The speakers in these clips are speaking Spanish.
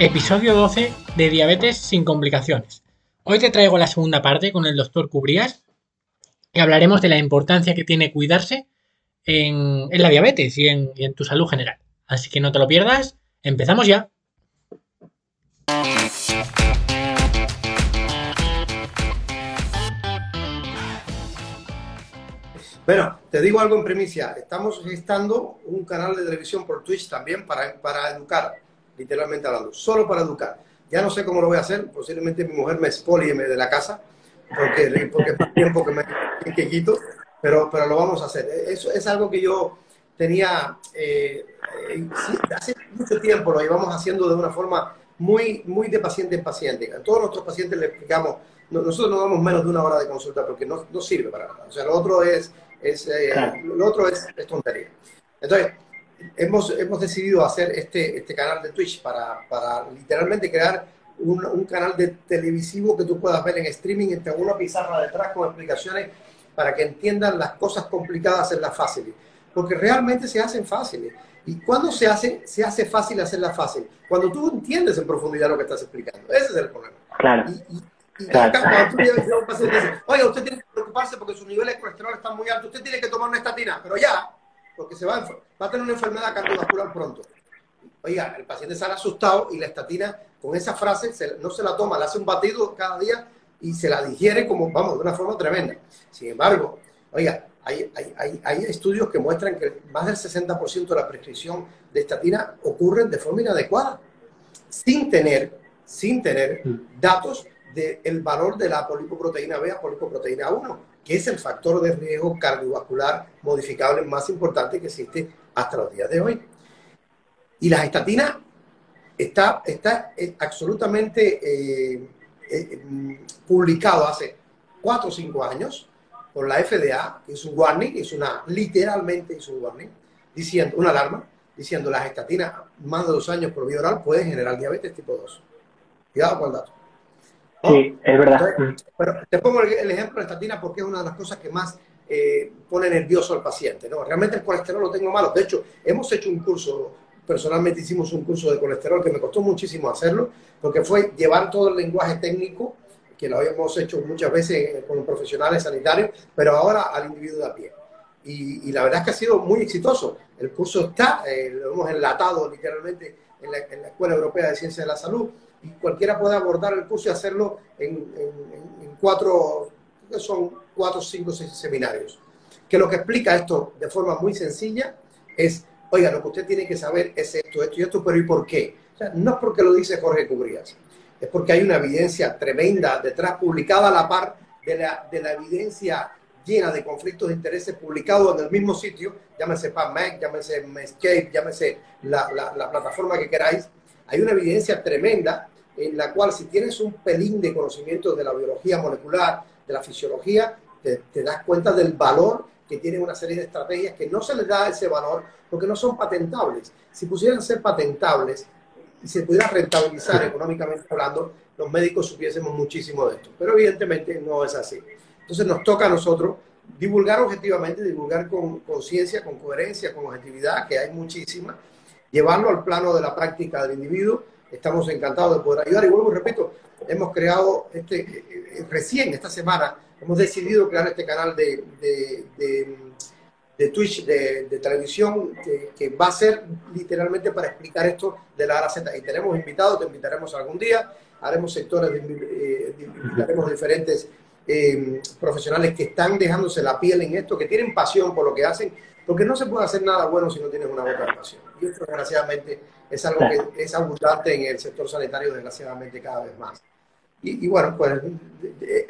Episodio 12 de Diabetes sin complicaciones. Hoy te traigo la segunda parte con el doctor Cubrías y hablaremos de la importancia que tiene cuidarse en, la diabetes y en, tu salud general. Así que no te lo pierdas, empezamos ya. Bueno, te digo algo en primicia. Estamos gestando un canal de televisión por Twitch también para educar, literalmente hablando, solo para educar. Ya no sé cómo lo voy a hacer. Posiblemente mi mujer me expolie de la casa porque, porque es tiempo que me que quito, pero, pero lo vamos a hacer. Eso es algo que yo tenía eh, eh, hace mucho tiempo, lo llevamos haciendo de una forma muy, muy de paciente en paciente. A todos nuestros pacientes le explicamos, nosotros no damos menos de una hora de consulta porque no, no sirve para nada. O sea, lo otro es es, eh, Lo otro es, tontería. Entonces, hemos, hemos decidido hacer este, este canal de Twitch para, para literalmente crear un, un, canal de televisivo que tú puedas ver en streaming, entre una pizarra detrás con explicaciones para que entiendan las cosas complicadas, hacerlas fáciles. Porque realmente se hacen fáciles. ¿Y cuando se hace, se hace fácil hacerlas fácil? Cuando tú entiendes en profundidad lo que estás explicando. Ese es el problema. Claro. Y, y cuando tú a un paciente y dices, oye, usted tiene que preocuparse porque sus niveles de colesterol están muy altos, usted tiene que tomar una estatina, pero ya, porque se va a, va a tener una enfermedad cardiovascular pronto. Oiga, el paciente sale asustado y la estatina, con esa frase, no se la toma, le hace un batido cada día y se la digiere como, vamos, de una forma tremenda. Sin embargo, oiga, hay, hay, hay, estudios que muestran que más del 60% de la prescripción de estatina ocurren de forma inadecuada, sin tener, sin tener mm. datos del valor de la polipoproteína B a polipoproteína 1, que es el factor de riesgo cardiovascular modificable más importante que existe hasta los días de hoy. Y las estatinas está, está eh, absolutamente eh, eh, publicado hace 4 o 5 años por la FDA, que es un warning, es una, literalmente es un warning, diciendo, una alarma, diciendo las estatinas más de dos años por vía oral pueden generar diabetes tipo 2. Cuidado con el dato. Sí, es verdad. pero te pongo el, ejemplo de estatina porque es una de las cosas que más eh, pone nervioso al paciente. ¿no? Realmente el colesterol lo tengo malo. De hecho, hemos hecho un curso, personalmente hicimos un curso de colesterol que me costó muchísimo hacerlo, porque fue llevar todo el lenguaje técnico, que lo habíamos hecho muchas veces con profesionales sanitarios, pero ahora al individuo de a pie. Y, la verdad es que ha sido muy exitoso. El curso está, eh, lo hemos enlatado literalmente en la, en la Escuela Europea de Ciencias de la Salud y cualquiera puede abordar el curso y hacerlo en, en, cuatro, son cuatro, cinco, seis seminarios. Que lo que explica esto de forma muy sencilla es, oiga, lo que usted tiene que saber es esto, esto y esto, pero ¿y por qué? No es porque lo dice Jorge Cubrías, es porque hay una evidencia tremenda detrás, publicada a la par de la, de la evidencia llena de conflictos de intereses publicados en el mismo sitio, llámese PubMed, llámese Medscape, llámese la, la plataforma que queráis, hay una evidencia tremenda en la cual si tienes un pelín de conocimiento de la biología molecular, de la fisiología, te, das cuenta del valor que tiene una serie de estrategias que no se les da ese valor porque no son patentables. Si pusieran ser patentables y se pudiera rentabilizar económicamente hablando, los médicos supiésemos muchísimo de esto. Pero evidentemente no es así. Entonces nos toca a nosotros divulgar objetivamente, divulgar con conciencia, con coherencia, con objetividad, que hay muchísima, llevarlo al plano de la práctica del individuo. Estamos encantados de poder ayudar. Y vuelvo, repito, hemos creado este, eh, recién esta semana, hemos decidido crear este canal de, de, de, Twitch, de, televisión, que, va a ser literalmente para explicar esto de la A Z. Y tenemos invitados, te invitaremos algún día, haremos sectores, eh, invitaremos diferentes eh, profesionales que están dejándose la piel en esto, que tienen pasión por lo que hacen porque no se puede hacer nada bueno si no tienes una buena educación. Y esto, desgraciadamente, es algo que es abundante en el sector sanitario, desgraciadamente, cada vez más. Y, bueno, pues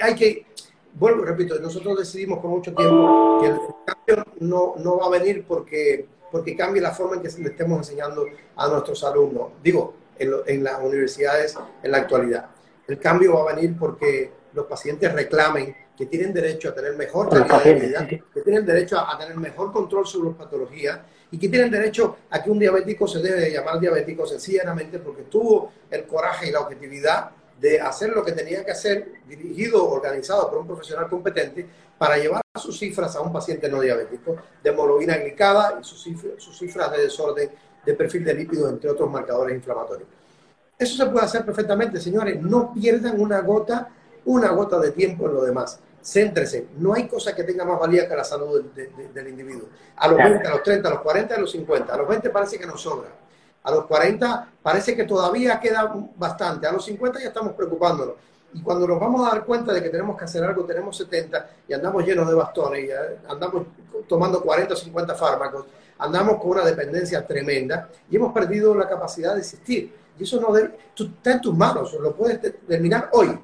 hay que, vuelvo, repito, nosotros decidimos por mucho tiempo que el cambio no, no va a venir porque, porque cambie la forma en que le estemos enseñando a nuestros alumnos, digo, en, en las universidades en la actualidad. El cambio va a venir porque los pacientes reclamen que tienen derecho a tener mejor calidad de vida, que tienen derecho a, tener mejor control sobre las patologías y que tienen derecho a que un diabético se debe de llamar diabético sencillamente porque tuvo el coraje y la objetividad de hacer lo que tenía que hacer, dirigido, organizado por un profesional competente, para llevar sus cifras a un paciente no diabético, de hemoglobina glicada y sus cifras, sus cifras de desorden de perfil de lípidos, entre otros marcadores inflamatorios. Eso se puede hacer perfectamente, señores. No pierdan una gota, una gota de tiempo en lo demás. Céntrese. No hay cosa que tenga más valía que la salud del, individuo. A los 20, a los 30, a los 40, a los 50. A los 20 parece que nos sobra. A los 40 parece que todavía queda bastante. A los 50 ya estamos preocupándonos. Y cuando nos vamos a dar cuenta de que tenemos que hacer algo, tenemos 70 y andamos llenos de bastones y eh, andamos tomando 40 o 50 fármacos, andamos con una dependencia tremenda y hemos perdido la capacidad de existir. Y eso no debe, está en tus manos, lo puedes terminar hoy.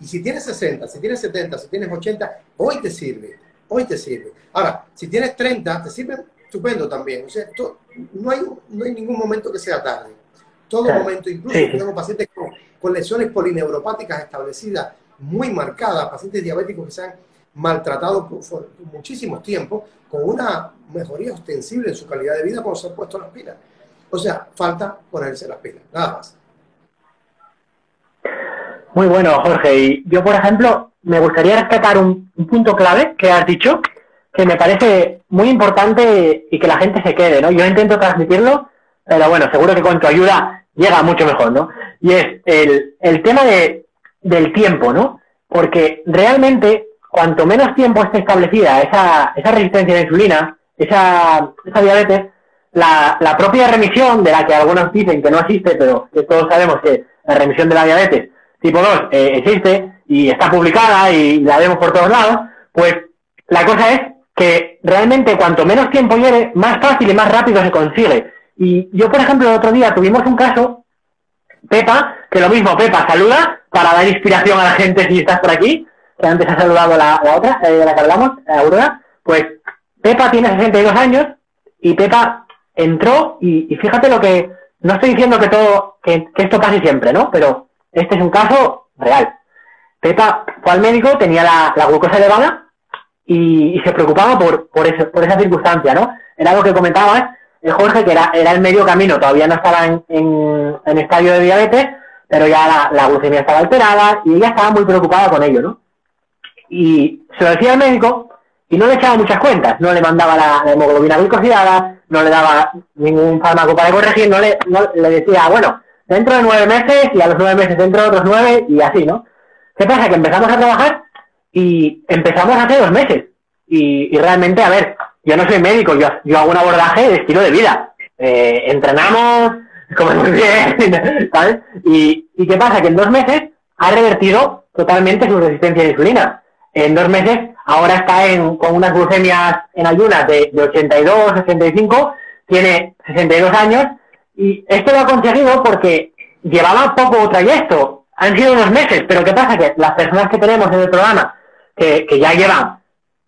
Y si tienes 60, si tienes 70, si tienes 80, hoy te sirve, hoy te sirve. Ahora, si tienes 30, te sirve estupendo también. O sea, no, hay, no hay ningún momento que sea tarde. Todo momento, incluso tengo pacientes con, lesiones polineuropáticas establecidas muy marcadas, pacientes diabéticos que se han maltratado por, por, muchísimos tiempos, con una mejoría ostensible en su calidad de vida cuando se han puesto las pilas. O sea, falta ponerse las pilas, nada más. Muy bueno, Jorge. Y yo, por ejemplo, me gustaría rescatar un, punto clave que has dicho, que me parece muy importante y que la gente se quede, ¿no? Yo intento transmitirlo, pero bueno, seguro que con tu ayuda llega mucho mejor, ¿no? Y es el, el tema de, del tiempo, ¿no? Porque realmente, cuanto menos tiempo esté establecida esa, esa resistencia a la insulina, esa, esa diabetes, la, la propia remisión, de la que algunos dicen que no existe, pero que todos sabemos que la remisión de la diabetes tipo 2 eh, existe y está publicada y la vemos por todos lados, pues la cosa es que realmente cuanto menos tiempo lleve, más fácil y más rápido se consigue. Y yo, por ejemplo, el otro día tuvimos un caso, Pepa, que lo mismo, Pepa, saluda para dar inspiración a la gente si estás por aquí, que antes ha saludado la, otra, eh, de la que hablamos, Aurora, pues Pepa tiene 62 años y Pepa entró y, fíjate lo que, no estoy diciendo que todo, que, esto pase siempre, ¿no? Pero este es un caso real. Pepa fue al médico, tenía la, glucosa elevada y, se preocupaba por, por, por esa circunstancia, ¿no? Era lo que comentabas, eh, Jorge, que era, era el medio camino, todavía no estaba en, estadio de diabetes, pero ya la, glucemia estaba alterada y ella estaba muy preocupada con ello, ¿no? Y se lo decía al médico y no le echaba muchas cuentas, no le mandaba la, hemoglobina glicosilada, no le daba ningún fármaco para corregir, no le, le decía, bueno, dentro de nueve meses y a los nueve meses dentro de otros nueve y así, ¿no? ¿Qué pasa? Que empezamos a trabajar y empezamos hace dos meses. Y, realmente, a ver, yo no soy médico, yo, hago un abordaje de estilo de vida. Eh, entrenamos, comemos bien, ¿sabes? Y, ¿Y qué pasa? Que en dos meses ha revertido totalmente su resistencia a la insulina. En dos meses ahora está en, con unas glucemias en ayunas de, de 82, 85, tiene 62 años y esto lo ha conseguido porque llevaba poco trayecto, han sido unos meses, pero ¿qué pasa? Que las personas que tenemos en el programa, que, que ya llevan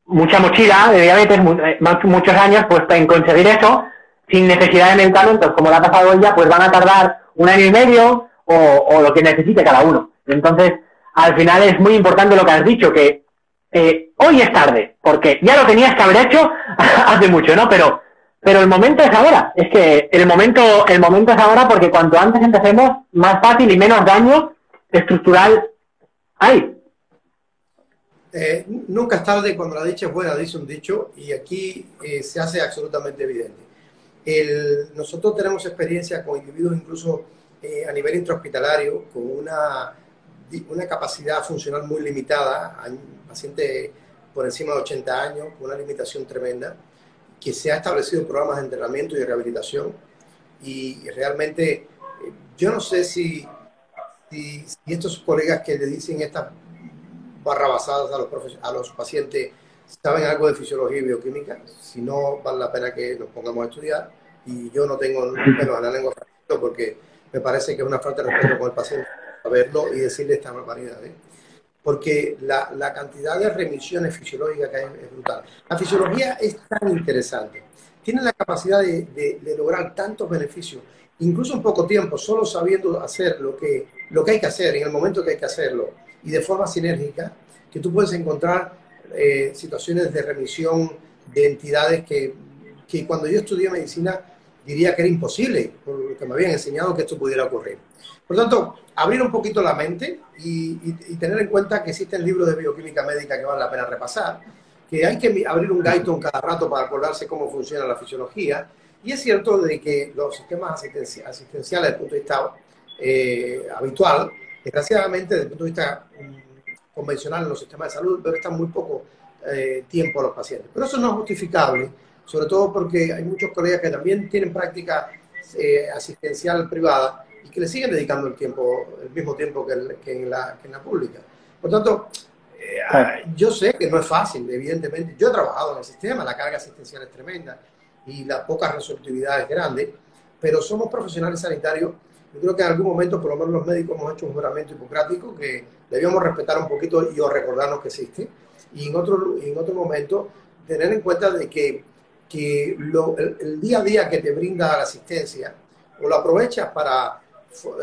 mucha mochila de diabetes, eh, muchos años, pues en conseguir eso, sin necesidad de medicamentos, como le ha pasado ella, pues van a tardar un año y medio o, o lo que necesite cada uno. Entonces, al final es muy importante lo que has dicho, que eh, hoy es tarde, porque ya lo tenías que haber hecho hace mucho, ¿no? Pero, pero el momento es ahora. Es que el momento, el momento es ahora porque cuanto antes empecemos, más fácil y menos daño estructural hay. Eh, nunca es tarde cuando la dicha es buena, dice un dicho, y aquí eh, se hace absolutamente evidente. Nosotros tenemos experiencia con individuos incluso a nivel intrahospitalario, con una, una capacidad funcional muy limitada, paciente por encima de 80 años, con una limitación tremenda, que se ha establecido programas de entrenamiento y rehabilitación. Y realmente, eh, yo no sé si, si, estos colegas que le dicen estas barrabasadas a los, a los pacientes saben algo de fisiología y bioquímica, si no, vale la pena que nos pongamos a estudiar. Y yo no tengo menos la lengua porque me parece que es una falta de respeto con el paciente saberlo y decirle esta barbaridad. ¿eh? Porque la, la, cantidad de remisiones fisiológicas que hay es brutal. La fisiología es tan interesante, tiene la capacidad de, de, lograr tantos beneficios, incluso en poco tiempo, solo sabiendo hacer lo que, lo que hay que hacer en el momento que hay que hacerlo y de forma sinérgica, que tú puedes encontrar eh, situaciones de remisión de entidades que, que cuando yo estudié medicina diría que era imposible, porque me habían enseñado que esto pudiera ocurrir. Por lo tanto, abrir un poquito la mente y, tener en cuenta que existen libros de bioquímica médica que vale la pena repasar, que hay que abrir un Guyton cada rato para acordarse cómo funciona la fisiología. Y es cierto de que los sistemas asistenciales desde el punto de vista eh, habitual, desgraciadamente desde el punto de vista mm, convencional en los sistemas de salud, pero está muy poco eh, tiempo a los pacientes. Pero eso no es justificable, sobre todo porque hay muchos colegas que también tienen práctica eh, asistencial privada y que le siguen dedicando el tiempo, el mismo tiempo que, en, la, que en, la, pública. Por tanto, eh, yo sé que no es fácil, evidentemente. Yo he trabajado en el sistema, la carga asistencial es tremenda y la poca resolutividad es grande, pero somos profesionales sanitarios. Yo creo que en algún momento, por lo menos los médicos, hemos hecho un juramento hipocrático que debíamos respetar un poquito y o recordarnos que existe. Y en otro, en otro momento, tener en cuenta de que, que el, día a día que te brinda la asistencia, o lo aprovechas para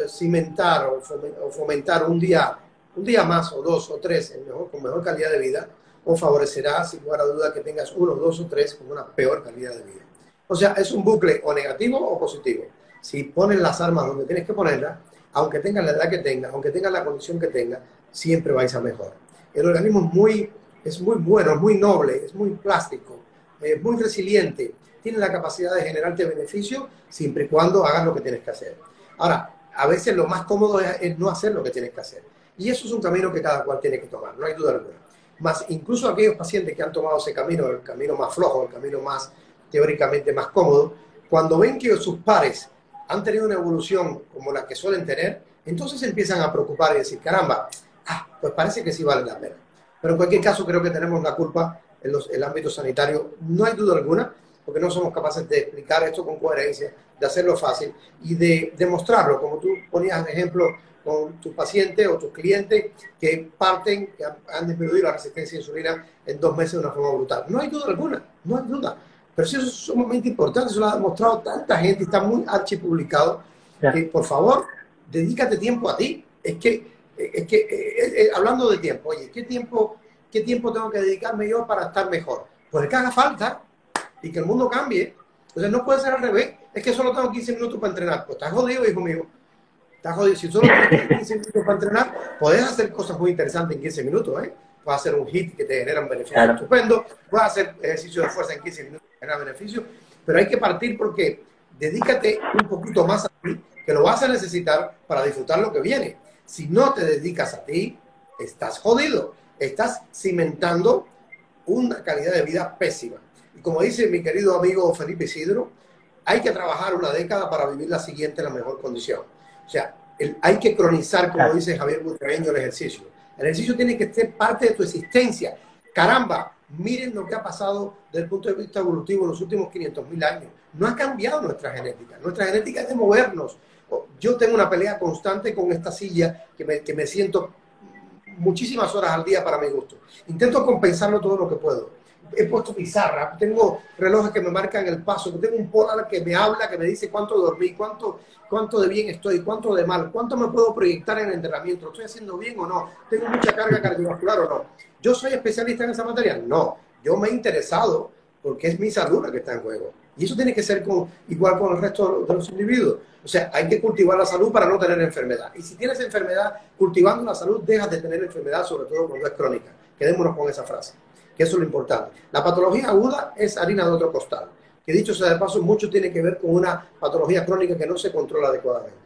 cimentar o fomentar un día un día más o dos o tres con mejor calidad de vida, o favorecerá, sin lugar a duda, que tengas uno, dos o tres con una peor calidad de vida. O sea, es un bucle o negativo o positivo. Si pones las armas donde tienes que ponerlas, aunque tengas la edad que tengas, aunque tengas la condición que tengas, siempre vais a mejor. El organismo es muy, es muy bueno, es muy noble, es muy plástico, es muy resiliente, tiene la capacidad de generarte beneficio siempre y cuando hagas lo que tienes que hacer. Ahora, a veces lo más cómodo es no hacer lo que tienes que hacer y eso es un camino que cada cual tiene que tomar, no hay duda alguna. Más incluso aquellos pacientes que han tomado ese camino, el camino más flojo, el camino más teóricamente más cómodo, cuando ven que sus pares han tenido una evolución como la que suelen tener, entonces empiezan a preocupar y decir, caramba, ah, pues parece que sí vale la pena. Pero en cualquier caso creo que tenemos la culpa en los, el ámbito sanitario, no hay duda alguna, porque no somos capaces de explicar esto con coherencia, de hacerlo fácil y de demostrarlo, como tú ponías en ejemplo con tu paciente o tus clientes que parten, que han disminuido la resistencia a insulina en dos meses de una forma brutal. No hay duda alguna, no hay duda. Pero sí eso es sumamente importante, eso lo ha demostrado tanta gente, está muy archipublicado, que por favor, dedícate tiempo a ti. Es que, es que eh, eh, hablando de tiempo, oye, ¿qué tiempo, ¿qué tiempo tengo que dedicarme yo para estar mejor? Pues el que haga falta y que el mundo cambie. Sea, no puede ser al revés. Es que solo tengo 15 minutos para entrenar. Pues estás jodido, hijo mío Está jodido. Si solo tienes 15 minutos para entrenar, puedes hacer cosas muy interesantes en 15 minutos, ¿eh? Puedes hacer un hit que te genera un beneficio estupendo, puedes hacer ejercicio de fuerza en 15 minutos que genera beneficio, pero hay que partir porque dedícate un poquito más a ti, que lo vas a necesitar para disfrutar lo que viene. Si no te dedicas a ti, estás jodido. Estás cimentando una calidad de vida pésima. Y como dice mi querido amigo Felipe Isidro, hay que trabajar una década para vivir la siguiente en la mejor condición. O sea, hay que cronizar, como dice Javier Butragueño, el ejercicio. El ejercicio tiene que ser parte de tu existencia. Caramba, miren lo que ha pasado desde el punto de vista evolutivo en los últimos 500.000 años. No ha cambiado nuestra genética. Nuestra genética es de movernos. Yo tengo una pelea constante con esta silla que me, que me siento muchísimas horas al día para mi gusto. Intento compensarlo todo lo que puedo he puesto pizarra, tengo relojes que me marcan el paso, tengo un polar que me habla, que me dice cuánto dormí, cuánto, cuánto de bien estoy, cuánto de mal, cuánto me puedo proyectar en el entrenamiento, estoy haciendo bien o no, tengo mucha carga cardiovascular o no. ¿Yo soy especialista en esa materia? No, yo me he interesado porque es mi salud la que está en juego. Y eso tiene que ser igual con el resto de los individuos. O sea, hay que cultivar la salud para no tener enfermedad. Y si tienes enfermedad, cultivando la salud, dejas de tener enfermedad, sobre todo cuando es crónica. Quedémonos con esa frase que eso es lo importante. La patología aguda es harina de otro costal, que dicho sea de paso, mucho tiene que ver con una patología crónica que no se controla adecuadamente.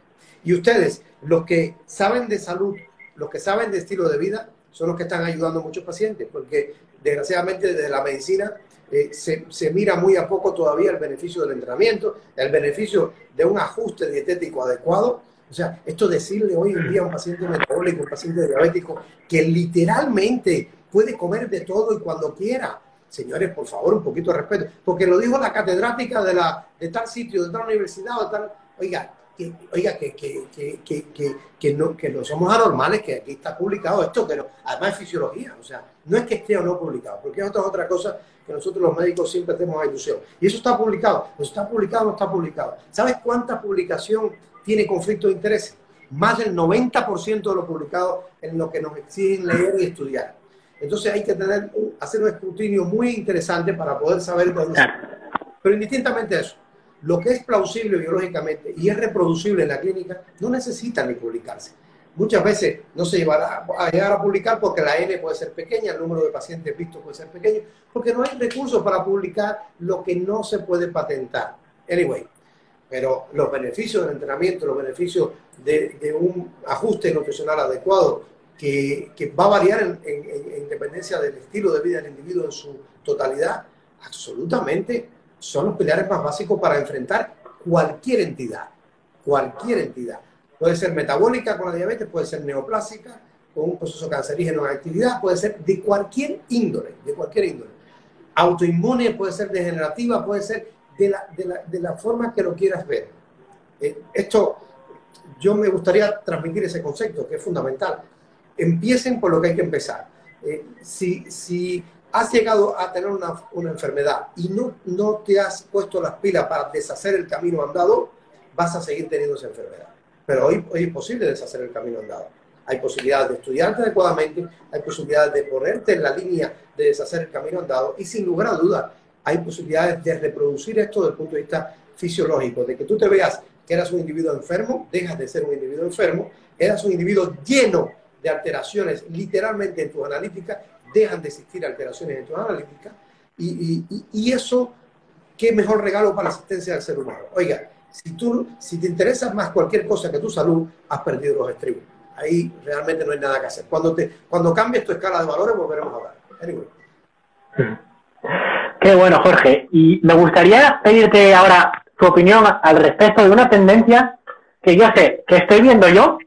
Y ustedes, los que saben de salud, los que saben de estilo de vida, son los que están ayudando a muchos pacientes, porque desgraciadamente desde la medicina eh, se, se, mira muy a poco todavía el beneficio del entrenamiento, el beneficio de un ajuste dietético adecuado. O sea, esto decirle hoy en día a un paciente metabólico, un paciente diabético, que literalmente puede comer de todo y cuando quiera. Señores, por favor, un poquito de respeto, porque lo dijo la catedrática de, la, de tal sitio, de tal universidad, de tal... Oiga, que, oiga, que, que, que, que, no, que no somos anormales, que aquí está publicado esto, pero además es fisiología, o sea, no es que esté o no publicado, porque es otra, otra cosa que nosotros los médicos siempre tenemos ilusión. Y eso está publicado, no está publicado, no está publicado. ¿Sabes cuánta publicación tiene conflicto de interés? Más del 90% de lo publicado en lo que nos exigen leer y estudiar. Entonces hay que tener, hacer un escrutinio muy interesante para poder saber dónde Pero indistintamente eso, lo que es plausible biológicamente y es reproducible en la clínica no necesita ni publicarse. Muchas veces no se llevará a llegar a publicar porque la N puede ser pequeña, el número de pacientes vistos puede ser pequeño, porque no hay recursos para publicar lo que no se puede patentar. Anyway, pero los beneficios del entrenamiento, los beneficios de, un ajuste nutricional adecuado, que, va a variar en, en, dependencia del estilo de vida del individuo en su totalidad, absolutamente son los pilares más básicos para enfrentar cualquier entidad, cualquier entidad. Puede ser metabólica con la diabetes, puede ser neoplásica, con un proceso cancerígeno en actividad, puede ser de cualquier índole, de cualquier índole. Autoinmune puede ser degenerativa, puede ser de la, de la, de la forma que lo quieras ver. Eh, esto, yo me gustaría transmitir ese concepto, que es fundamental. Empiecen por lo que hay que empezar. Eh, si, si has llegado a tener una, enfermedad y no, no te has puesto las pilas para deshacer el camino andado, vas a seguir teniendo esa enfermedad. Pero hoy, hoy es posible deshacer el camino andado. Hay posibilidades de estudiarte adecuadamente, hay posibilidades de ponerte en la línea de deshacer el camino andado y sin lugar a dudas hay posibilidades de reproducir esto desde el punto de vista fisiológico, de que tú te veas que eras un individuo enfermo, dejas de ser un individuo enfermo, eras un individuo lleno de alteraciones literalmente en tus analíticas, dejan de existir alteraciones en tus analíticas y, y eso, qué mejor regalo para la asistencia del ser humano. Oiga, si, tú, si te interesa más cualquier cosa que tu salud, has perdido los estribos. Ahí realmente no hay nada que hacer. Cuando, te, cuando cambies tu escala de valores, volveremos a hablar. Qué bueno, Jorge. Y me gustaría pedirte ahora tu opinión al respecto de una tendencia que yo sé que estoy viendo yo,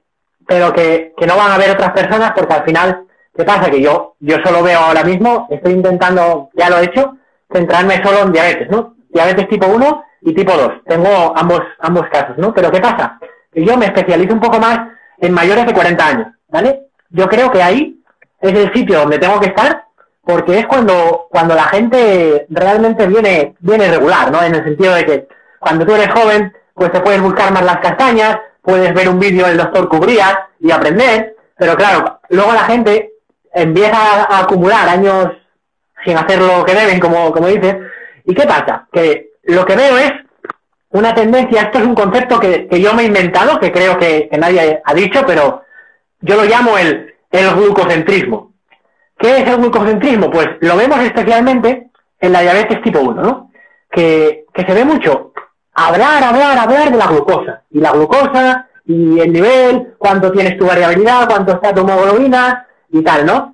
pero que, que no van a ver otras personas porque al final, ¿qué pasa? Que yo, yo solo veo ahora mismo, estoy intentando, ya lo he hecho, centrarme solo en diabetes, ¿no? Diabetes tipo 1 y tipo 2. Tengo ambos, ambos casos, ¿no? Pero ¿qué pasa? Que yo me especializo un poco más en mayores de 40 años, ¿vale? Yo creo que ahí es el sitio donde tengo que estar porque es cuando, cuando la gente realmente viene, viene regular, ¿no? En el sentido de que cuando tú eres joven, pues te puedes buscar más las castañas, puedes ver un vídeo del doctor Cubrías y aprender, pero claro, luego la gente empieza a acumular años sin hacer lo que deben, como, como dices, ¿y qué pasa? Que lo que veo es una tendencia, esto es un concepto que, yo me he inventado, que creo que, nadie ha dicho, pero yo lo llamo el, el glucocentrismo. ¿Qué es el glucocentrismo? Pues lo vemos especialmente en la diabetes tipo 1, ¿no? Que, que se ve mucho hablar, hablar, hablar de la glucosa. Y la glucosa, y el nivel, cuánto tienes tu variabilidad, cuánto está tu hemoglobina, y tal, ¿no?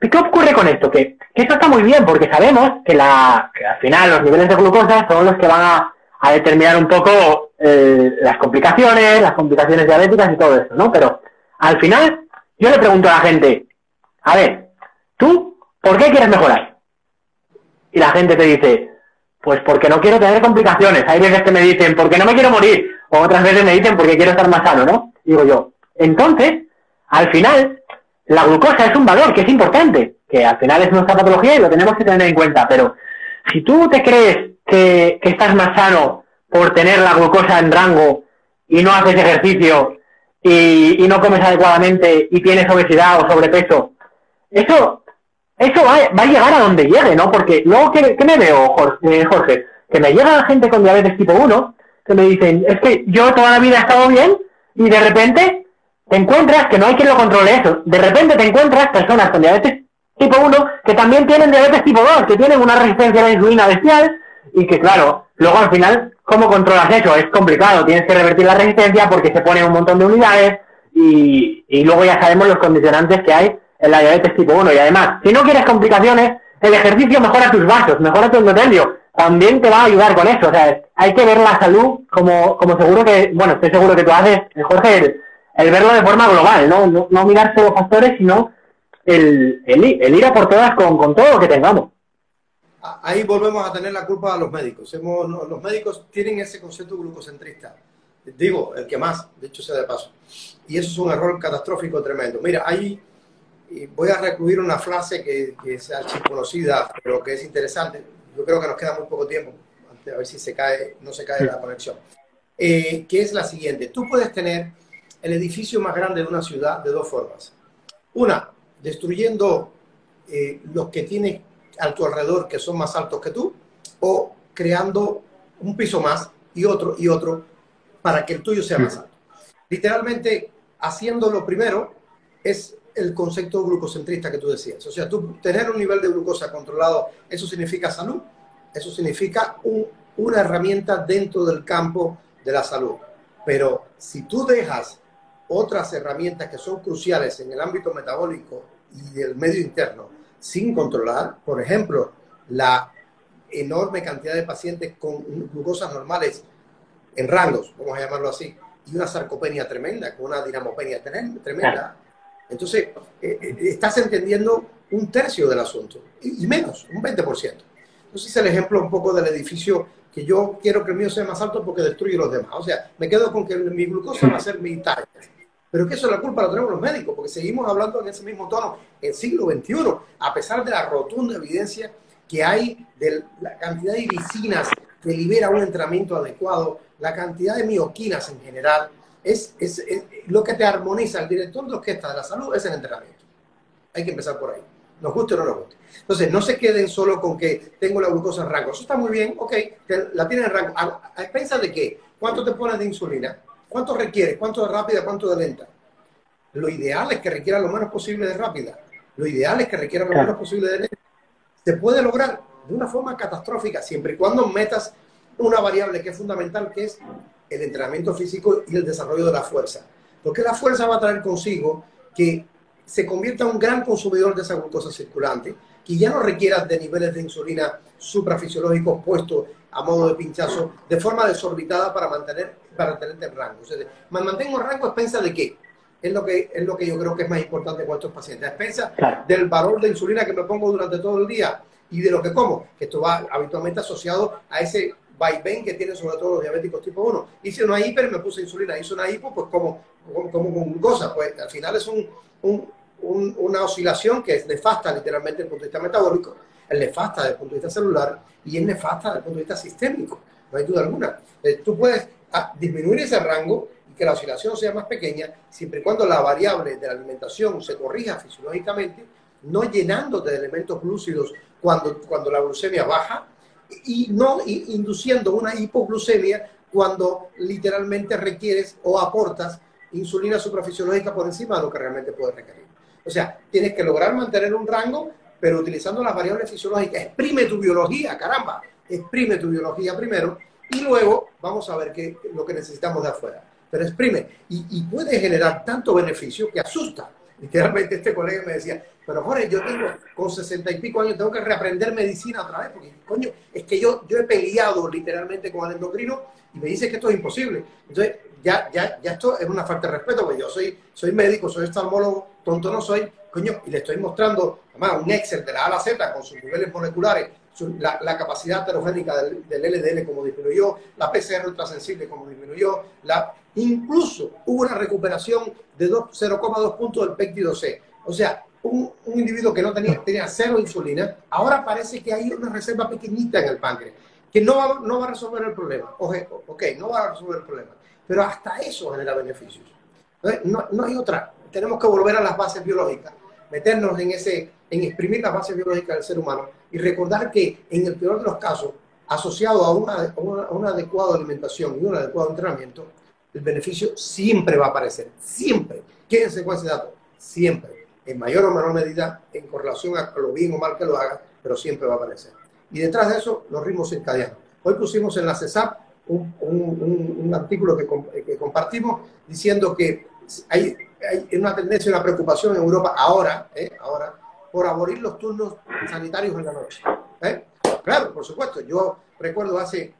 ¿Qué ocurre con esto? Que, eso está muy bien porque sabemos que, la, al final los niveles de glucosa son los que van a, determinar un poco eh, las complicaciones, las complicaciones diabéticas y todo eso, ¿no? Pero al final yo le pregunto a la gente, a ver, ¿tú por qué quieres mejorar? Y la gente te dice, pues porque no quiero tener complicaciones. Hay veces que me dicen, porque no me quiero morir. O otras veces me dicen, porque quiero estar más sano, ¿no? Digo yo, entonces, al final, la glucosa es un valor que es importante, que al final es nuestra patología y lo tenemos que tener en cuenta, pero si tú te crees que, estás más sano por tener la glucosa en rango y no haces ejercicio y, no comes adecuadamente y tienes obesidad o sobrepeso, eso, eso va, a llegar a donde llegue, ¿no? Porque luego, ¿qué, me veo, Jorge, Jorge? Que me llega gente con diabetes tipo 1 que me dicen, es que yo toda la vida he estado bien y de repente te encuentras que no hay quien lo controle eso. De repente te encuentras personas con diabetes tipo 1 que también tienen diabetes tipo 2, que tienen una resistencia a la insulina bestial y que, claro, luego al final, ¿cómo controlas eso? Es complicado, tienes que revertir la resistencia porque se ponen un montón de unidades y, y luego ya sabemos los condicionantes que hay en la diabetes tipo 1. Y además, si no quieres complicaciones, el ejercicio mejora tus vasos, mejora tu endotelio. También te va a ayudar con eso. O sea, hay que ver la salud como, como seguro que, bueno, estoy seguro que tú haces, Jorge, el verlo de forma global, ¿no? No, no mirar solo factores, sino el, el, ir a por todas con, con, todo lo que tengamos. Ahí volvemos a tener la culpa a los médicos. Hemos, los médicos tienen ese concepto glucocentrista. Digo, el que más, de hecho sea de paso. Y eso es un error catastrófico tremendo. Mira, ahí voy a recluir una frase que, que es conocida, pero que es interesante. Yo creo que nos queda muy poco tiempo, a ver si se cae, no se cae la conexión. Eh, que es la siguiente. Tú puedes tener el edificio más grande de una ciudad de dos formas. Una, destruyendo eh, los que tienes a tu alrededor que son más altos que tú, o creando un piso más y otro y otro para que el tuyo sea más alto. Literalmente, haciendo lo primero es el concepto glucocentrista que tú decías. O sea, tú tener un nivel de glucosa controlado, eso significa salud, eso significa una herramienta dentro del campo de la salud. Pero si tú dejas otras herramientas que son cruciales en el ámbito metabólico y del medio interno sin controlar, por ejemplo, la enorme cantidad de pacientes con glucosas normales en rangos, vamos a llamarlo así, y una sarcopenia tremenda, con una dinamopenia tremenda. Entonces, eh, eh, estás entendiendo un tercio del asunto, y, menos, un 20%. Entonces, es el ejemplo un poco del edificio que yo quiero que el mío sea más alto porque destruye los demás. O sea, me quedo con que mi glucosa va a ser mi talla. Pero que eso la culpa lo tenemos los médicos, porque seguimos hablando en ese mismo tono en siglo XXI, a pesar de la rotunda evidencia que hay de la cantidad de vicinas que libera un entrenamiento adecuado, la cantidad de mioquinas en general, es, es, lo que te armoniza. El director de orquesta de la salud es el entrenamiento. Hay que empezar por ahí. Nos guste o no nos guste. Entonces, no se queden solo con que tengo la glucosa en rango. Eso está muy bien, ok, la tienen en rango. ¿A, a de qué? ¿Cuánto te pones de insulina? ¿Cuánto requiere? ¿Cuánto de rápida? ¿Cuánto de lenta? Lo ideal es que requiera lo menos posible de rápida. Lo ideal es que requiera lo menos posible de lenta. Se puede lograr de una forma catastrófica siempre y cuando metas una variable que es fundamental, que es el entrenamiento físico y el desarrollo de la fuerza. Porque la fuerza va a traer consigo que se convierta en un gran consumidor de esa glucosa circulante, que ya no requiera de niveles de insulina suprafisiológicos puestos a modo de pinchazo de forma desorbitada para mantener para tenerte en rango. O sea, mantengo en rango a expensa de qué? Es lo, que, es lo que yo creo que es más importante con estos pacientes. A expensa del valor de insulina que me pongo durante todo el día y de lo que como, que esto va habitualmente asociado a ese vaivén que tienen sobre todo los diabéticos tipo 1. Hice una hiper, me puse insulina, hice una hipo, pues como, como, con glucosa, pues al final es un, un, una oscilación que es nefasta literalmente desde el punto de vista metabólico, es nefasta desde el punto de vista celular y es nefasta desde el punto de vista sistémico, no hay duda alguna. Eh, tú puedes ah, disminuir ese rango y que la oscilación sea más pequeña, siempre y cuando la variable de la alimentación se corrija fisiológicamente, no llenándote de elementos glúcidos cuando, cuando la glucemia baja y no induciendo una hipoglucemia cuando literalmente requieres o aportas insulina suprafisiológica por encima de lo que realmente puedes requerir. O sea, tienes que lograr mantener un rango, pero utilizando las variables fisiológicas. Exprime tu biología, caramba. Exprime tu biología primero y luego vamos a ver qué, lo que necesitamos de afuera. Pero exprime y, y puede generar tanto beneficio que asusta. Literalmente este colega me decía, pero Jorge, yo tengo con sesenta y pico años, tengo que reaprender medicina otra vez, porque coño, es que yo, yo he peleado literalmente con el endocrino y me dice que esto es imposible. Entonces, ya, ya, ya esto es una falta de respeto, porque yo soy, soy médico, soy oftalmólogo, tonto no soy, coño, y le estoy mostrando, además, un Excel de la A a la Z con sus niveles moleculares, la, capacidad heterogénica del, LDL como disminuyó, la PCR ultrasensible como disminuyó, la, incluso hubo una recuperación de 0,2 puntos del péptido C. O sea, un, individuo que no tenía, tenía cero insulina, ahora parece que hay una reserva pequeñita en el páncreas, que no va, no va a resolver el problema. ok, no va a resolver el problema, pero hasta eso genera beneficios. No, no hay otra. Tenemos que volver a las bases biológicas, meternos en, ese, en exprimir las bases biológicas del ser humano y recordar que en el peor de los casos, asociado una, a una adecuada alimentación y un adecuado entrenamiento, el beneficio siempre va a aparecer. Siempre. Quédense con ese dato. Siempre. En mayor o menor medida, en correlación a lo bien o mal que lo haga, pero siempre va a aparecer. Y detrás de eso, los ritmos circadianos. Hoy pusimos en la CESAP un, un, artículo que, que, compartimos diciendo que hay, hay, una tendencia, una preocupación en Europa ahora, ¿eh? ahora por abolir los turnos sanitarios en la noche. ¿eh? Claro, por supuesto. Yo recuerdo hace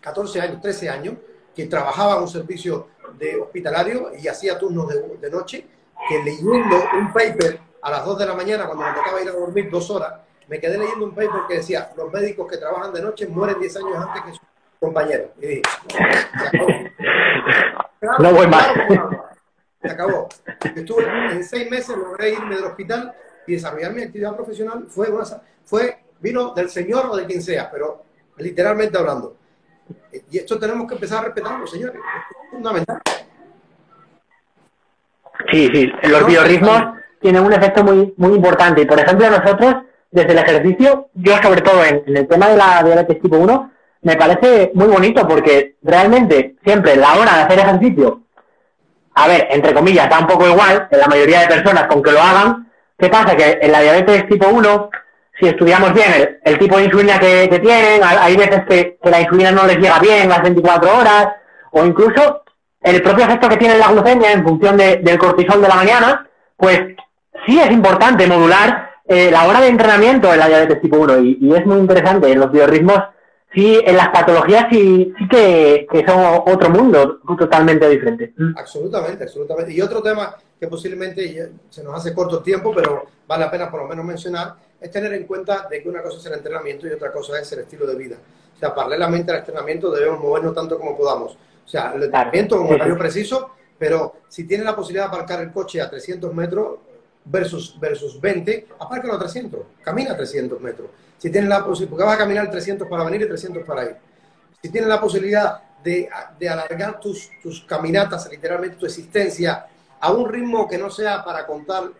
14 años, 13 años, que trabajaba en un servicio de hospitalario y hacía turnos de, de noche, que leyendo un paper a las 2 de la mañana, cuando me tocaba ir a dormir dos horas, me quedé leyendo un paper que decía, los médicos que trabajan de noche mueren 10 años antes que sus compañeros. Y dije, acabó. no voy más. Se acabó. Estuve en seis meses, logré irme del hospital y desarrollar mi actividad profesional. Fue, fue vino del Señor o de quien sea, pero literalmente hablando. Y esto tenemos que empezar a respetarlo, señores. Es fundamental. Sí, sí. Los biorritmos tienen un efecto muy, muy importante. Y, por ejemplo, nosotros, desde el ejercicio, yo sobre todo en, el tema de la diabetes tipo 1, me parece muy bonito porque realmente siempre la hora de hacer ejercicio, a ver, entre comillas, da un poco igual en la mayoría de personas con que lo hagan. ¿Qué pasa? Que en la diabetes tipo 1 si estudiamos bien el, tipo de insulina que, tienen, hay veces que, la insulina no les llega bien las 24 horas, o incluso el propio efecto que tiene la glucemia en función del cortisol de la mañana, pues sí es importante modular eh, la hora de entrenamiento en la diabetes tipo 1 y, es muy interesante en los biorritmos sí en las patologías sí, sí que, son otro mundo totalmente diferente. Mm. Absolutamente, absolutamente. Y otro tema que posiblemente se nos hace corto tiempo, pero vale la pena por lo menos mencionar, es tener en cuenta de que una cosa es el entrenamiento y otra cosa es el estilo de vida. O sea, paralelamente al entrenamiento debemos movernos tanto como podamos. O sea, el entrenamiento con horario preciso, pero si tienes la posibilidad de aparcar el coche a 300 metros versus, versus 20, apárcalo a 300, camina 300 metros. Si tienes la posibilidad, porque vas a caminar 300 para venir y 300 para ir. Si tienes la posibilidad de, de alargar tus, tus caminatas, literalmente tu existencia, a un ritmo que no sea para contar,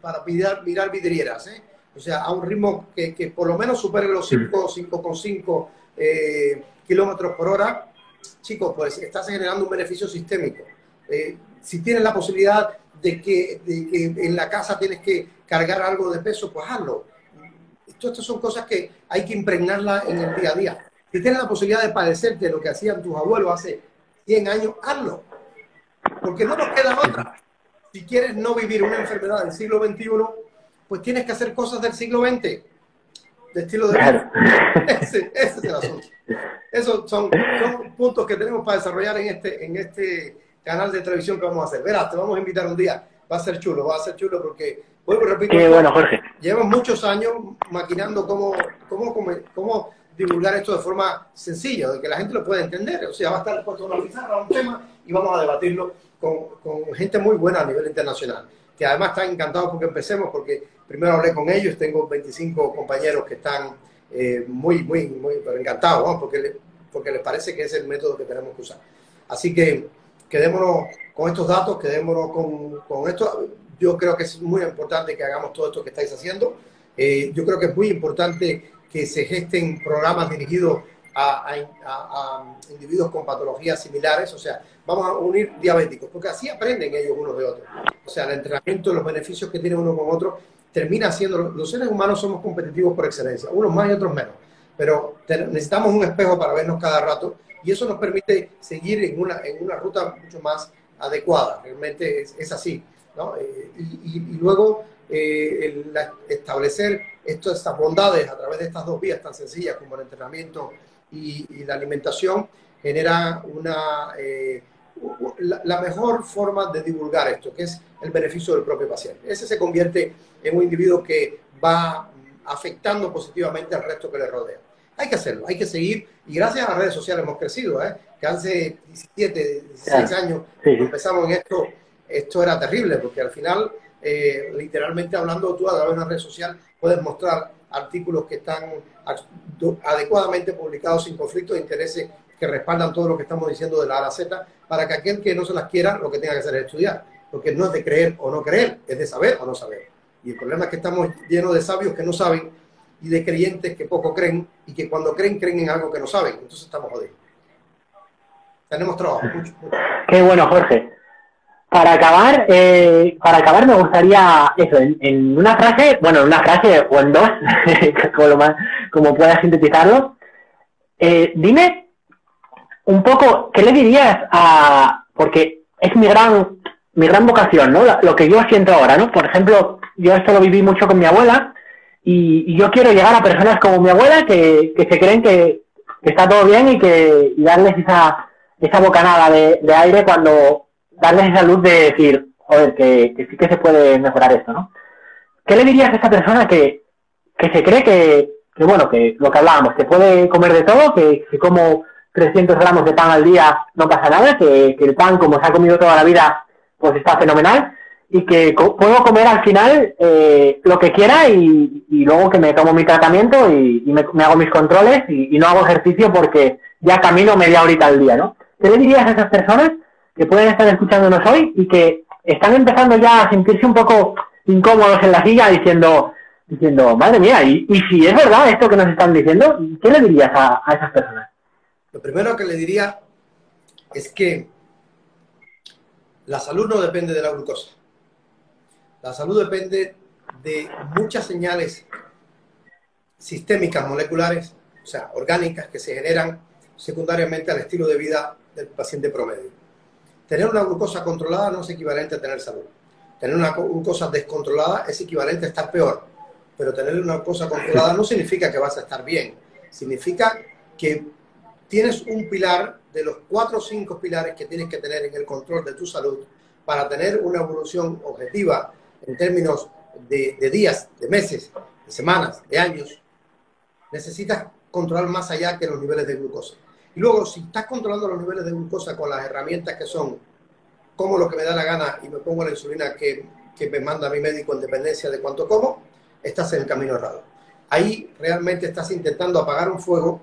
para mirar, mirar vidrieras, ¿eh? o sea, a un ritmo que, que por lo menos supere los 5, 5,5 eh, kilómetros por hora, chicos, pues estás generando un beneficio sistémico. Eh, si tienes la posibilidad de que, de que, en la casa tienes que cargar algo de peso, pues hazlo. Estas son cosas que hay que impregnarlas en el día a día. Si tienes la posibilidad de padecerte lo que hacían tus abuelos hace 100 años, hazlo. Porque no nos queda otra. Si quieres no vivir una enfermedad del siglo XXI, pues tienes que hacer cosas del siglo XX, de estilo de vida. Ese, ese, es el asunto. Esos son, son, puntos que tenemos para desarrollar en este, en este canal de televisión que vamos a hacer. Verás, te vamos a invitar un día. Va a ser chulo, va a ser chulo porque, vuelvo repito, Qué bueno, Jorge. llevamos muchos años maquinando cómo, cómo, cómo, divulgar esto de forma sencilla, de que la gente lo pueda entender. O sea, va a estar puesto una pizarra, un tema, y vamos a debatirlo con, con gente muy buena a nivel internacional que además están encantados porque empecemos, porque primero hablé con ellos, tengo 25 compañeros que están eh, muy, muy, muy encantados, porque, porque les parece que es el método que tenemos que usar. Así que quedémonos con estos datos, quedémonos con, con esto. Yo creo que es muy importante que hagamos todo esto que estáis haciendo. Eh, yo creo que es muy importante que se gesten programas dirigidos a, individuos con patologías similares, o sea, vamos a unir diabéticos, porque así aprenden ellos unos de otros. O sea, el entrenamiento, los beneficios que tiene uno con otro, termina siendo, los seres humanos somos competitivos por excelencia, unos más y otros menos, pero necesitamos un espejo para vernos cada rato y eso nos permite seguir en una, en una ruta mucho más adecuada, realmente es, así. ¿no? Eh, y, luego eh, establecer esto, estas bondades a través de estas dos vías tan sencillas como el entrenamiento y, la alimentación genera una, eh, la, mejor forma de divulgar esto, que es el beneficio del propio paciente. Ese se convierte en un individuo que va afectando positivamente al resto que le rodea. Hay que hacerlo, hay que seguir, y gracias a las redes sociales hemos crecido, ¿eh? que hace 17, 16 años empezamos en esto, esto era terrible, porque al final, eh, literalmente hablando tú a través de una red social, puedes mostrar artículos que están adecuadamente publicados sin conflicto de intereses que respaldan todo lo que estamos diciendo de la A a la Z, para que aquel que no se las quiera, lo que tenga que hacer es estudiar. Porque no es de creer o no creer, es de saber o no saber. Y el problema es que estamos llenos de sabios que no saben y de creyentes que poco creen y que cuando creen, creen en algo que no saben. Entonces estamos jodidos. Tenemos trabajo, mucho, Qué bueno, Jorge. Para acabar, eh, para acabar me gustaría eso, en, una frase, bueno, en una frase o en dos, como, más, como puedas sintetizarlo, eh, dime un poco, ¿qué le dirías a, porque es mi gran, mi gran vocación, ¿no? Lo que yo siento ahora, ¿no? Por ejemplo, yo esto lo viví mucho con mi abuela y, yo quiero llegar a personas como mi abuela que, que se creen que, está todo bien y que darles esa, esa bocanada de, aire cuando darles esa luz de decir, joder, que, sí que se puede mejorar esto, ¿no? ¿Qué le dirías a esa persona que, se cree que, bueno, que lo que hablábamos, que puede comer de todo, que si como 300 gramos de pan al día no pasa nada, que, el pan, como se ha comido toda la vida, pues está fenomenal, y que puedo comer al final eh, lo que quiera y, luego que me tomo mi tratamiento y, me, hago mis controles y, no hago ejercicio porque ya camino media horita al día, ¿no? ¿Qué le dirías a esas personas que pueden estar escuchándonos hoy y que están empezando ya a sentirse un poco incómodos en la silla diciendo, diciendo madre mía, y, si es verdad esto que nos están diciendo, ¿qué le dirías a, esas personas? Lo primero que le diría es que la salud no depende de la glucosa. La salud depende de muchas señales sistémicas moleculares, o sea, orgánicas, que se generan secundariamente al estilo de vida del paciente promedio. Tener una glucosa controlada no es equivalente a tener salud. Tener una glucosa descontrolada es equivalente a estar peor. Pero tener una glucosa controlada no significa que vas a estar bien. Significa que tienes un pilar de los cuatro o cinco pilares que tienes que tener en el control de tu salud para tener una evolución objetiva en términos de, de días, de meses, de semanas, de años. Necesitas controlar más allá que los niveles de glucosa. Y luego, si estás controlando los niveles de glucosa con las herramientas que son como lo que me da la gana y me pongo la insulina que, que me manda mi médico en dependencia de cuánto como, estás en el camino errado. Ahí realmente estás intentando apagar un fuego,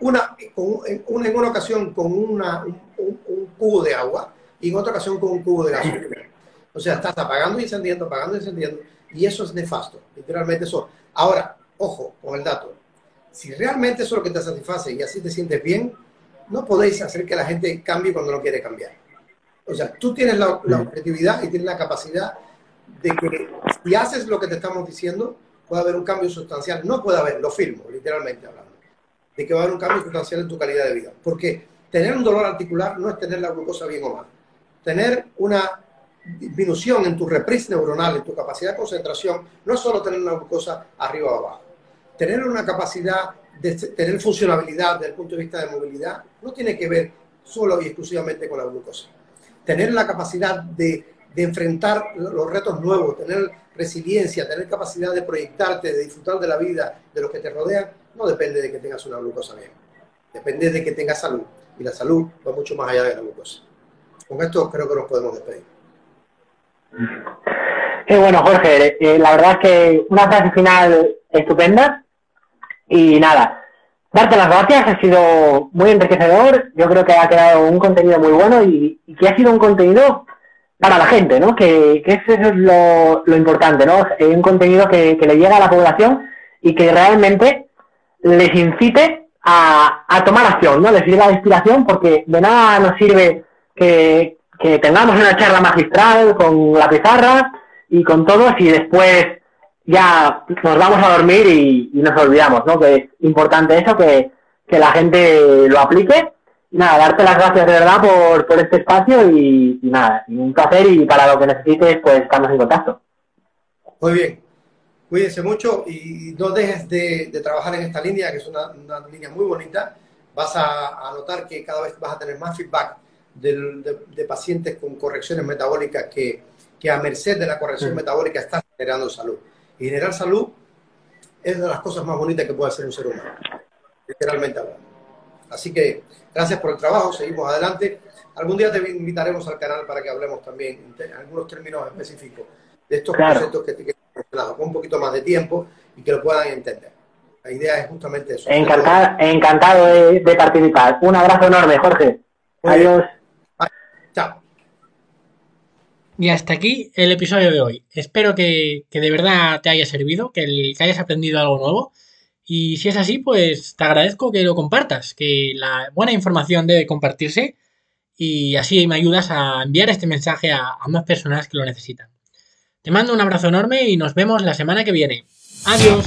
una, en, una, en una ocasión con una, un, un, cubo de agua y en otra ocasión con un cubo de gasolina. O sea, estás apagando y encendiendo, apagando y encendiendo, y eso es nefasto, literalmente eso. Ahora, ojo con el dato, si realmente eso es lo que te satisface y así te sientes bien, no podéis hacer que la gente cambie cuando no quiere cambiar. O sea, tú tienes la, la objetividad y tienes la capacidad de que si haces lo que te estamos diciendo, puede haber un cambio sustancial. No puede haber, lo firmo, literalmente hablando, de que va a haber un cambio sustancial en tu calidad de vida. Porque tener un dolor articular no es tener la glucosa bien o mal. Tener una disminución en tu reprise neuronal, en tu capacidad de concentración, no es solo tener una glucosa arriba o abajo tener una capacidad de tener funcionabilidad desde el punto de vista de movilidad no tiene que ver solo y exclusivamente con la glucosa. Tener la capacidad de, de enfrentar los retos nuevos, tener resiliencia, tener capacidad de proyectarte, de disfrutar de la vida, de los que te rodean, no depende de que tengas una glucosa bien. Depende de que tengas salud. Y la salud va mucho más allá de la glucosa. Con esto creo que nos podemos despedir. Qué bueno, Jorge. Eh, la verdad es que una frase final estupenda. Y nada, darte las gracias, ha sido muy enriquecedor, yo creo que ha quedado un contenido muy bueno y, que ha sido un contenido para la gente, ¿no? Que, que eso es lo, importante, ¿no? Un contenido que, le llega a la población y que realmente les incite a, tomar acción, ¿no? Les sirve la inspiración porque de nada nos sirve que, que tengamos una charla magistral con la pizarra y con todo si después ya nos vamos a dormir y, y, nos olvidamos, ¿no? Que es importante eso, que, que la gente lo aplique. Y nada, darte las gracias de verdad por, por este espacio y, y, nada, un placer y para lo que necesites, pues estamos en contacto. Muy bien. Cuídense mucho y no dejes de, de trabajar en esta línea, que es una, una línea muy bonita. Vas a, a, notar que cada vez vas a tener más feedback de, de, de pacientes con correcciones metabólicas que, que a merced de la corrección sí. metabólica están generando salud. Y generar salud es de las cosas más bonitas que puede hacer un ser humano, literalmente hablando. Así que gracias por el trabajo, seguimos adelante. Algún día te invitaremos al canal para que hablemos también en algunos términos específicos de estos claro. conceptos que te con un poquito más de tiempo y que lo puedan entender. La idea es justamente eso. Encantado, encantado de, de, participar. Un abrazo enorme, Jorge. Muy Adiós. Bien. Y hasta aquí el episodio de hoy. Espero que, que de verdad te haya servido, que, el, que, hayas aprendido algo nuevo. Y si es así, pues te agradezco que lo compartas, que la buena información debe compartirse y así me ayudas a enviar este mensaje a, a más personas que lo necesitan. Te mando un abrazo enorme y nos vemos la semana que viene. Adiós.